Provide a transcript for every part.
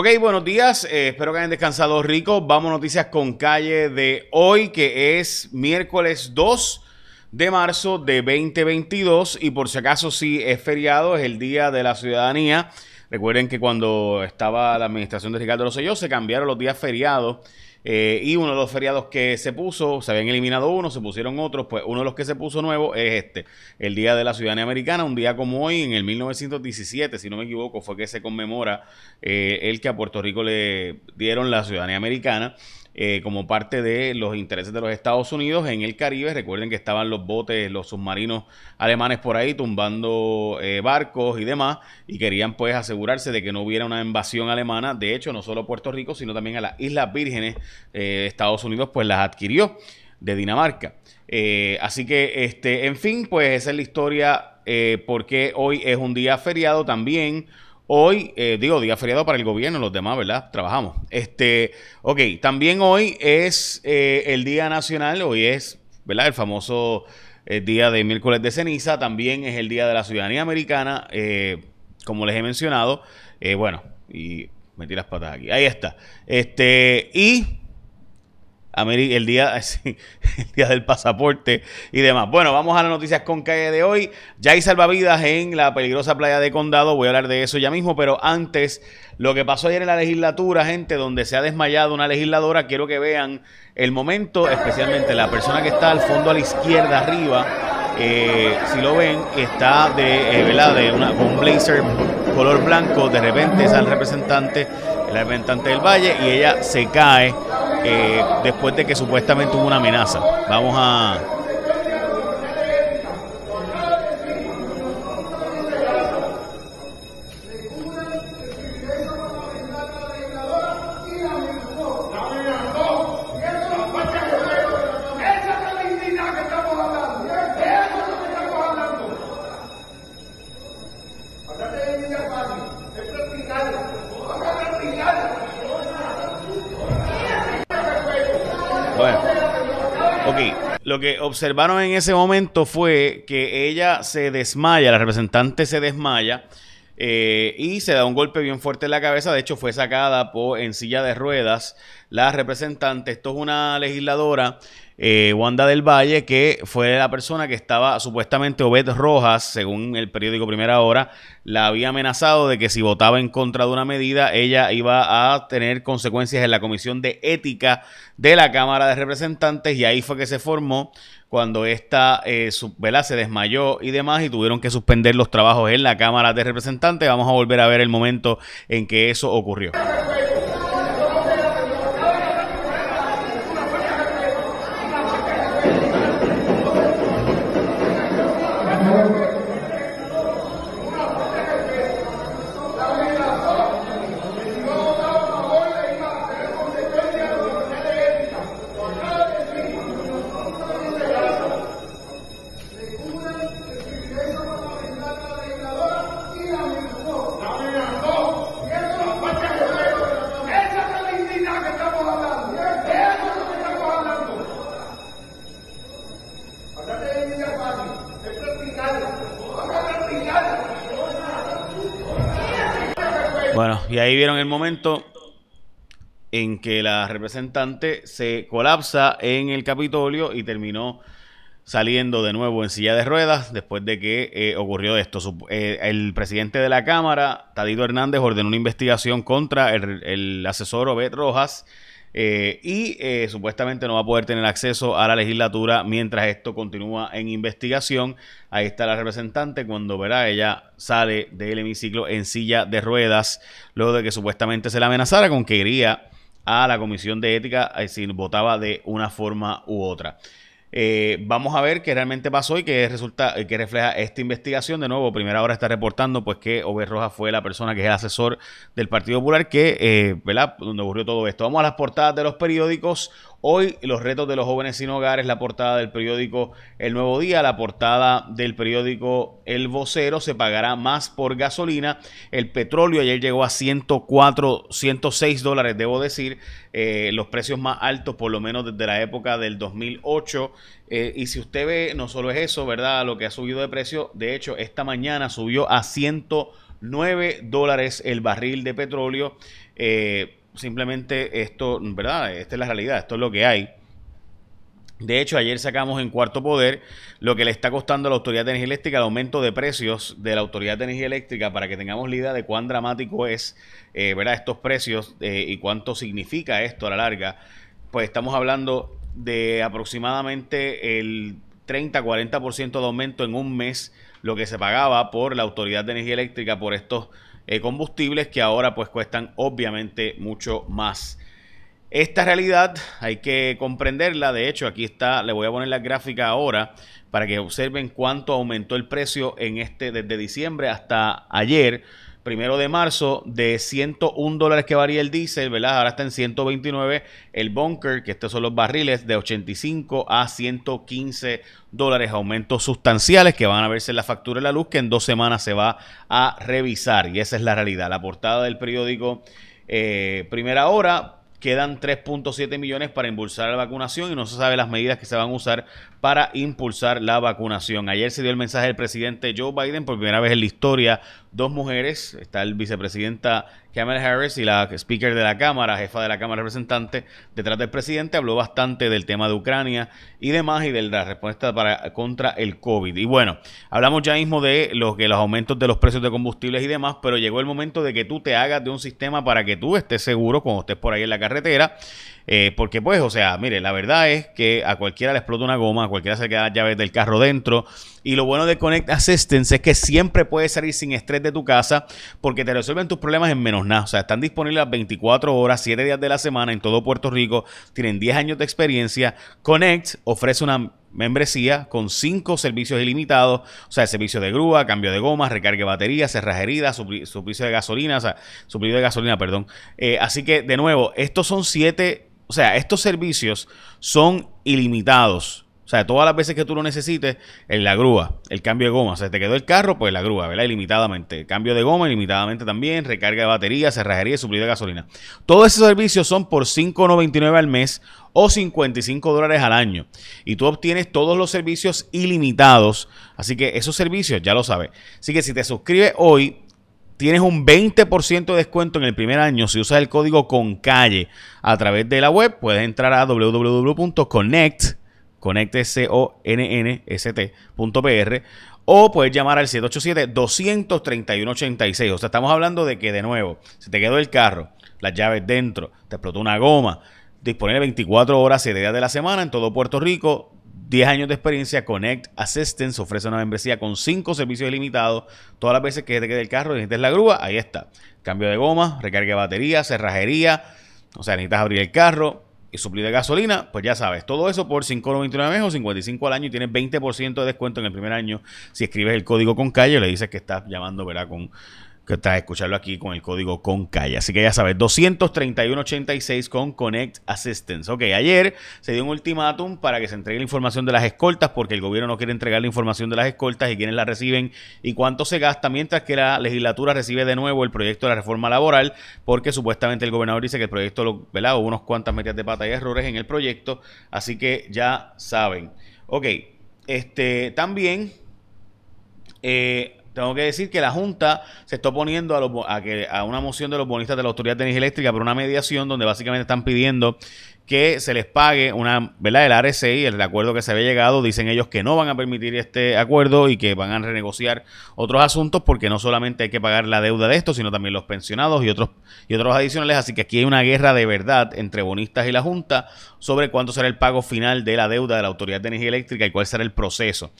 Ok, buenos días. Eh, espero que hayan descansado rico. Vamos noticias con calle de hoy, que es miércoles 2 de marzo de 2022. Y por si acaso sí es feriado, es el Día de la Ciudadanía. Recuerden que cuando estaba la administración de Ricardo Rosselló se cambiaron los días feriados eh, y uno de los feriados que se puso, se habían eliminado uno, se pusieron otros, pues uno de los que se puso nuevo es este, el Día de la Ciudadanía Americana, un día como hoy, en el 1917, si no me equivoco, fue que se conmemora eh, el que a Puerto Rico le dieron la ciudadanía americana. Eh, como parte de los intereses de los Estados Unidos en el Caribe. Recuerden que estaban los botes, los submarinos alemanes por ahí tumbando eh, barcos y demás y querían pues asegurarse de que no hubiera una invasión alemana. De hecho, no solo Puerto Rico, sino también a las Islas Vírgenes. Eh, Estados Unidos pues las adquirió de Dinamarca. así que, este, en fin, pues esa es la historia porque hoy es un día feriado también. Hoy, eh, digo, día feriado para el gobierno, los demás, ¿verdad? Trabajamos. Este, ok, también hoy es eh, el Día Nacional, hoy es, ¿verdad? El famoso eh, día de miércoles de ceniza, también es el Día de la Ciudadanía Americana, como les he mencionado. bueno, y metí las patas aquí. Ahí está. Este, y el día, el día del pasaporte y demás. Bueno, vamos a las noticias con calle de hoy. Ya hay salvavidas en la peligrosa playa de Condado. Voy a hablar de eso ya mismo, pero antes, lo que pasó ayer en la legislatura, gente, donde se ha desmayado una legisladora, quiero que vean el momento, especialmente la persona que está al fondo a la izquierda arriba. Eh, si lo ven, está de, eh, ¿verdad? de una, con un blazer color blanco. De repente es el representante, el representante del Valle, y ella se cae eh, después de que supuestamente hubo una amenaza. Vamos a, Lo que observaron en ese momento fue que ella se desmaya, la representante se desmaya eh, y se da un golpe bien fuerte en la cabeza. De hecho, fue sacada por, en silla de ruedas la representante. Esto es una legisladora eh, Wanda del Valle, que fue la persona que estaba supuestamente Obed Rojas, según el periódico Primera Hora, la había amenazado de que si votaba en contra de una medida, ella iba a tener consecuencias en la Comisión de Ética de la Cámara de Representantes y ahí fue que se formó cuando esta eh, se desmayó y demás y tuvieron que suspender los trabajos en la Cámara de Representantes. Vamos a volver a ver el momento en que eso ocurrió. Ahí vieron el momento en que la representante se colapsa en el Capitolio y terminó saliendo de nuevo en silla de ruedas después de que eh, ocurrió esto. Eh, el presidente de la Cámara, Tadito Hernández, ordenó una investigación contra el, el asesor Obed Rojas eh, y eh, supuestamente no va a poder tener acceso a la legislatura mientras esto continúa en investigación. Ahí está la representante cuando verá ella sale del hemiciclo en silla de ruedas luego de que supuestamente se la amenazara con que iría a la comisión de ética eh, si votaba de una forma u otra. Eh, vamos a ver qué realmente pasó y qué resulta, qué refleja esta investigación. De nuevo, primera hora está reportando pues que Ober Rojas fue la persona que es el asesor del Partido Popular que, eh, ¿verdad? Donde ocurrió todo esto. Vamos a las portadas de los periódicos. Hoy los retos de los jóvenes sin hogar es la portada del periódico El Nuevo Día, la portada del periódico El Vocero, se pagará más por gasolina. El petróleo ayer llegó a 104, 106 dólares, debo decir, eh, los precios más altos por lo menos desde la época del 2008. Eh, y si usted ve, no solo es eso, ¿verdad? Lo que ha subido de precio, de hecho, esta mañana subió a 109 9 dólares el barril de petróleo. Eh, simplemente esto, ¿verdad? Esta es la realidad, esto es lo que hay. De hecho, ayer sacamos en cuarto poder lo que le está costando a la Autoridad de Energía Eléctrica el aumento de precios de la Autoridad de Energía Eléctrica para que tengamos la idea de cuán dramático es eh, ¿verdad? estos precios eh, y cuánto significa esto a la larga. Pues estamos hablando de aproximadamente el 30-40% de aumento en un mes lo que se pagaba por la Autoridad de Energía Eléctrica por estos eh, combustibles que ahora pues cuestan obviamente mucho más. Esta realidad hay que comprenderla. De hecho, aquí está, le voy a poner la gráfica ahora para que observen cuánto aumentó el precio en este desde diciembre hasta ayer, primero de marzo, de 101 dólares que varía el diésel, ¿verdad? Ahora está en 129 el bunker, que estos son los barriles, de 85 a 115 dólares, aumentos sustanciales que van a verse en la factura de la luz, que en dos semanas se va a revisar. Y esa es la realidad. La portada del periódico eh, Primera Hora Quedan 3.7 millones para impulsar la vacunación y no se sabe las medidas que se van a usar para impulsar la vacunación. Ayer se dio el mensaje del presidente Joe Biden por primera vez en la historia. Dos mujeres, está el vicepresidenta Kamala Harris y la speaker de la Cámara, jefa de la Cámara Representante, detrás del presidente, habló bastante del tema de Ucrania y demás y de la respuesta para, contra el COVID. Y bueno, hablamos ya mismo de los, que los aumentos de los precios de combustibles y demás, pero llegó el momento de que tú te hagas de un sistema para que tú estés seguro cuando estés por ahí en la carretera eh, porque pues, o sea, mire, la verdad es que a cualquiera le explota una goma, cualquiera se queda las llaves del carro dentro. Y lo bueno de Connect Assistance es que siempre puedes salir sin estrés de tu casa porque te resuelven tus problemas en menos nada. O sea, están disponibles las 24 horas, 7 días de la semana en todo Puerto Rico. Tienen 10 años de experiencia. Connect ofrece una membresía con 5 servicios ilimitados, o sea, servicio de grúa, cambio de goma, recarga de batería, cerrajería, suplicio de gasolina, o sea, suplido de gasolina, perdón. Eh, así que, de nuevo, estos son 7 o sea, estos servicios son ilimitados. O sea, todas las veces que tú lo necesites, en la grúa, el cambio de goma. O sea, te quedó el carro, pues la grúa, ¿verdad? Ilimitadamente. cambio de goma, ilimitadamente también. Recarga de batería, cerrajería y suplido de gasolina. Todos esos servicios son por $5.99 al mes o 55 dólares al año. Y tú obtienes todos los servicios ilimitados. Así que esos servicios ya lo sabes. Así que si te suscribes hoy, tienes un 20% de descuento en el primer año si usas el código con calle a través de la web. Puedes entrar a www.connect, o puedes llamar al 787-231-86. O sea, estamos hablando de que, de nuevo, se te quedó el carro, las llaves dentro, te explotó una goma, disponible 24 horas, 7 días de la semana en todo Puerto Rico, 10 años de experiencia, Connect Assistance ofrece una membresía con 5 servicios ilimitados. Todas las veces que te quede el carro y necesites la grúa, ahí está. Cambio de goma, recarga de batería, cerrajería, o sea, necesitas abrir el carro y suplir de gasolina, pues ya sabes, todo eso por 5.99 mes o 55 al año y tienes 20% de descuento en el primer año si escribes el código con calle, le dices que estás llamando, ¿verdad? Con que a escucharlo aquí con el código con calle. Así que ya sabes, 231.86 con Connect Assistance. Ok, ayer se dio un ultimátum para que se entregue la información de las escoltas porque el gobierno no quiere entregar la información de las escoltas y quiénes la reciben y cuánto se gasta, mientras que la legislatura recibe de nuevo el proyecto de la reforma laboral porque supuestamente el gobernador dice que el proyecto, ¿verdad? Hubo unos cuantas metidas de pata y errores en el proyecto, así que ya saben. Ok, este también... Eh, tengo que decir que la Junta se está oponiendo a, que, a una moción de los bonistas de la Autoridad de Energía Eléctrica por una mediación donde básicamente están pidiendo que se les pague una, ¿verdad? El RSI, el acuerdo que se había llegado, dicen ellos que no van a permitir este acuerdo y que van a renegociar otros asuntos porque no solamente hay que pagar la deuda de esto, sino también los pensionados y otros, y otros adicionales. Así que aquí hay una guerra de verdad entre bonistas y la Junta sobre cuánto será el pago final de la deuda de la Autoridad de Energía Eléctrica y cuál será el proceso.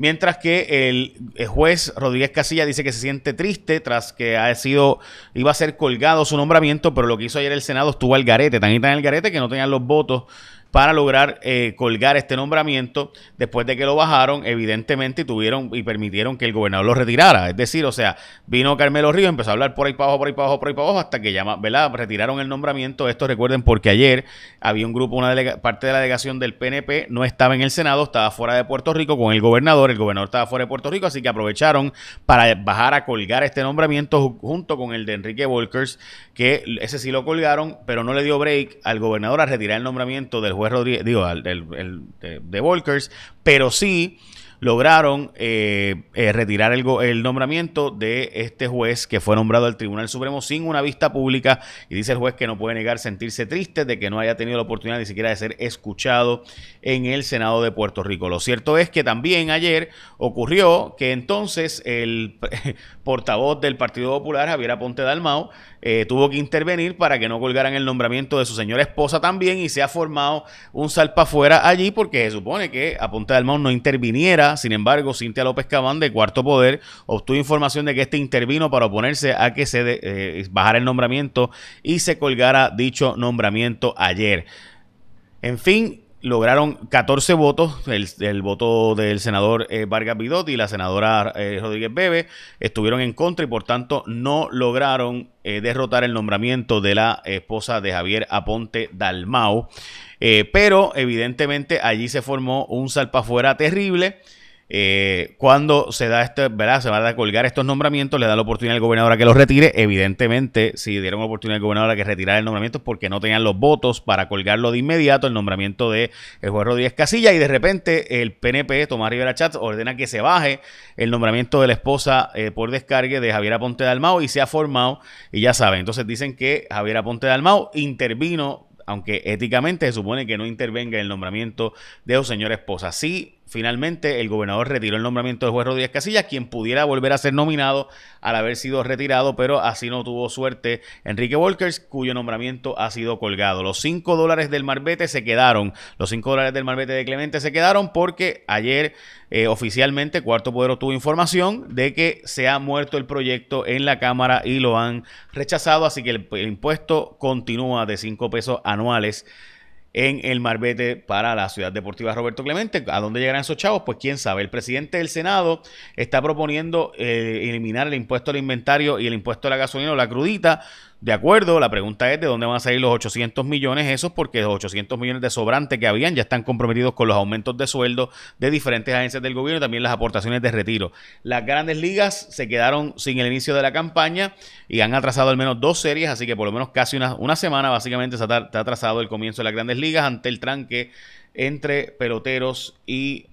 Mientras que el, juez Rodríguez Casilla dice que se siente triste tras que ha sido, iba a ser colgado su nombramiento, pero lo que hizo ayer el Senado estuvo al garete, tan y tan el garete que no tenían los votos para lograr eh, colgar este nombramiento después de que lo bajaron, evidentemente, y tuvieron y permitieron que el gobernador lo retirara. Es decir, o sea, vino Carmelo Río, empezó a hablar por ahí para abajo, por ahí para abajo, por ahí para abajo, hasta que llama, ¿verdad? Retiraron el nombramiento. Esto recuerden porque ayer había un grupo, una parte de la delegación del PNP no estaba en el Senado, estaba fuera de Puerto Rico con el gobernador, el gobernador estaba fuera de Puerto Rico, así que aprovecharon para bajar a colgar este nombramiento junto con el de Enrique Volkers, que ese sí lo colgaron, pero no le dio break al gobernador a retirar el nombramiento del juez Rodríguez, digo, el, de, Volkers, pero sí lograron eh, eh, retirar el, el, nombramiento de este juez que fue nombrado al Tribunal Supremo sin una vista pública y dice el juez que no puede negar sentirse triste de que no haya tenido la oportunidad ni siquiera de ser escuchado en el Senado de Puerto Rico. Lo cierto es que también ayer ocurrió que entonces el portavoz del Partido Popular, Javier Aponte Dalmau, eh, tuvo que intervenir para que no colgaran el nombramiento de su señora esposa también y se ha formado un salpa afuera allí porque se supone que Aponte Dalmau no interviniera. Sin embargo, Cintia López Cabán de Cuarto Poder obtuvo información de que este intervino para oponerse a que se eh, bajara el nombramiento y se colgara dicho nombramiento ayer. En fin, lograron 14 votos, el, voto del senador eh, Vargas Vidot y la senadora eh, Rodríguez Bebe estuvieron en contra y por tanto no lograron eh, derrotar el nombramiento de la esposa de Javier Aponte Dalmau. pero evidentemente allí se formó un salpafuera terrible. Eh, cuando se da este, ¿verdad? Se van a colgar estos nombramientos, le da la oportunidad al gobernador a que los retire. Evidentemente, si dieron oportunidad al gobernador a que retirara el nombramiento es porque no tenían los votos para colgarlo de inmediato, el nombramiento de el juez Rodríguez Casilla, y de repente el PNP, Tomás Rivera Chats, ordena que se baje el nombramiento de la esposa eh, por descargue de Javier Aponte Dalmau y se ha formado, y ya saben, entonces dicen que Javier Aponte Dalmau intervino aunque éticamente se supone que no intervenga el nombramiento de su señora esposa. Sí, finalmente el gobernador retiró el nombramiento de juez Rodríguez Casillas, quien pudiera volver a ser nominado al haber sido retirado, pero así no tuvo suerte Enrique Walkers, cuyo nombramiento ha sido colgado. Los 5 dólares del Marbete se quedaron, los 5 dólares del Marbete de Clemente se quedaron porque ayer eh, oficialmente Cuarto Poder tuvo información de que se ha muerto el proyecto en la Cámara y lo han rechazado, así que el, el impuesto continúa de 5 pesos anuales en el Marbete para la Ciudad Deportiva Roberto Clemente. ¿A dónde llegarán esos chavos? Pues quién sabe. El presidente del Senado está proponiendo eh, eliminar el impuesto al inventario y el impuesto a la gasolina o la crudita de acuerdo, la pregunta es de dónde van a salir los 800 millones, esos porque los 800 millones de sobrante que habían ya están comprometidos con los aumentos de sueldo de diferentes agencias del gobierno y también las aportaciones de retiro. Las grandes ligas se quedaron sin el inicio de la campaña y han atrasado al menos dos series, así que por lo menos casi una, una semana básicamente se ha, atrasado el comienzo de las grandes ligas ante el tranque entre peloteros y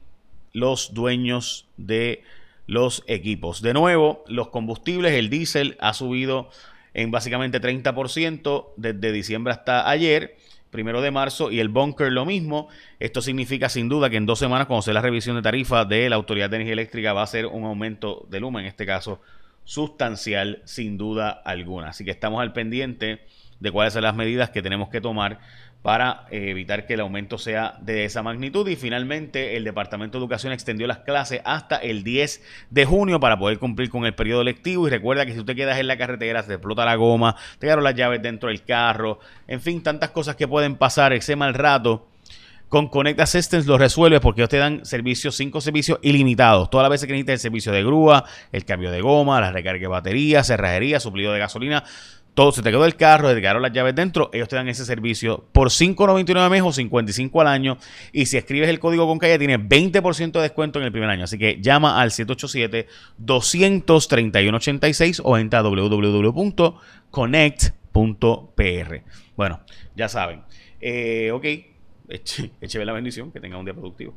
los dueños de los equipos. De nuevo, los combustibles, el diésel ha subido en básicamente 30% desde diciembre hasta ayer, primero de marzo, y el bunker lo mismo. Esto significa sin duda que en dos semanas, cuando se la revisión de tarifa de la Autoridad de Energía Eléctrica, va a ser un aumento de luma, en este caso sustancial, sin duda alguna. Así que estamos al pendiente de cuáles son las medidas que tenemos que tomar para eh, evitar que el aumento sea de esa magnitud. Y finalmente el Departamento de Educación extendió las clases hasta el 10 de junio para poder cumplir con el periodo lectivo. Y recuerda que si tú te quedas en la carretera, se explota la goma, te quedaron las llaves dentro del carro, en fin, tantas cosas que pueden pasar ese mal rato. Con Connect Assistance lo resuelves porque ellos te dan servicios, cinco servicios ilimitados. Todas las veces que necesites el servicio de grúa, el cambio de goma, la recarga de batería, cerrajería, suplido de gasolina, todo se te quedó el carro, te las llaves dentro, ellos te dan ese servicio por 5.99 al mes o 55 al año. Y si escribes el código con calle, tienes 20% de descuento en el primer año. Así que llama al 787-231-86 o entra a www.connect.pr. Bueno, ya saben. Eh, ok, écheme la bendición, que tenga un día productivo.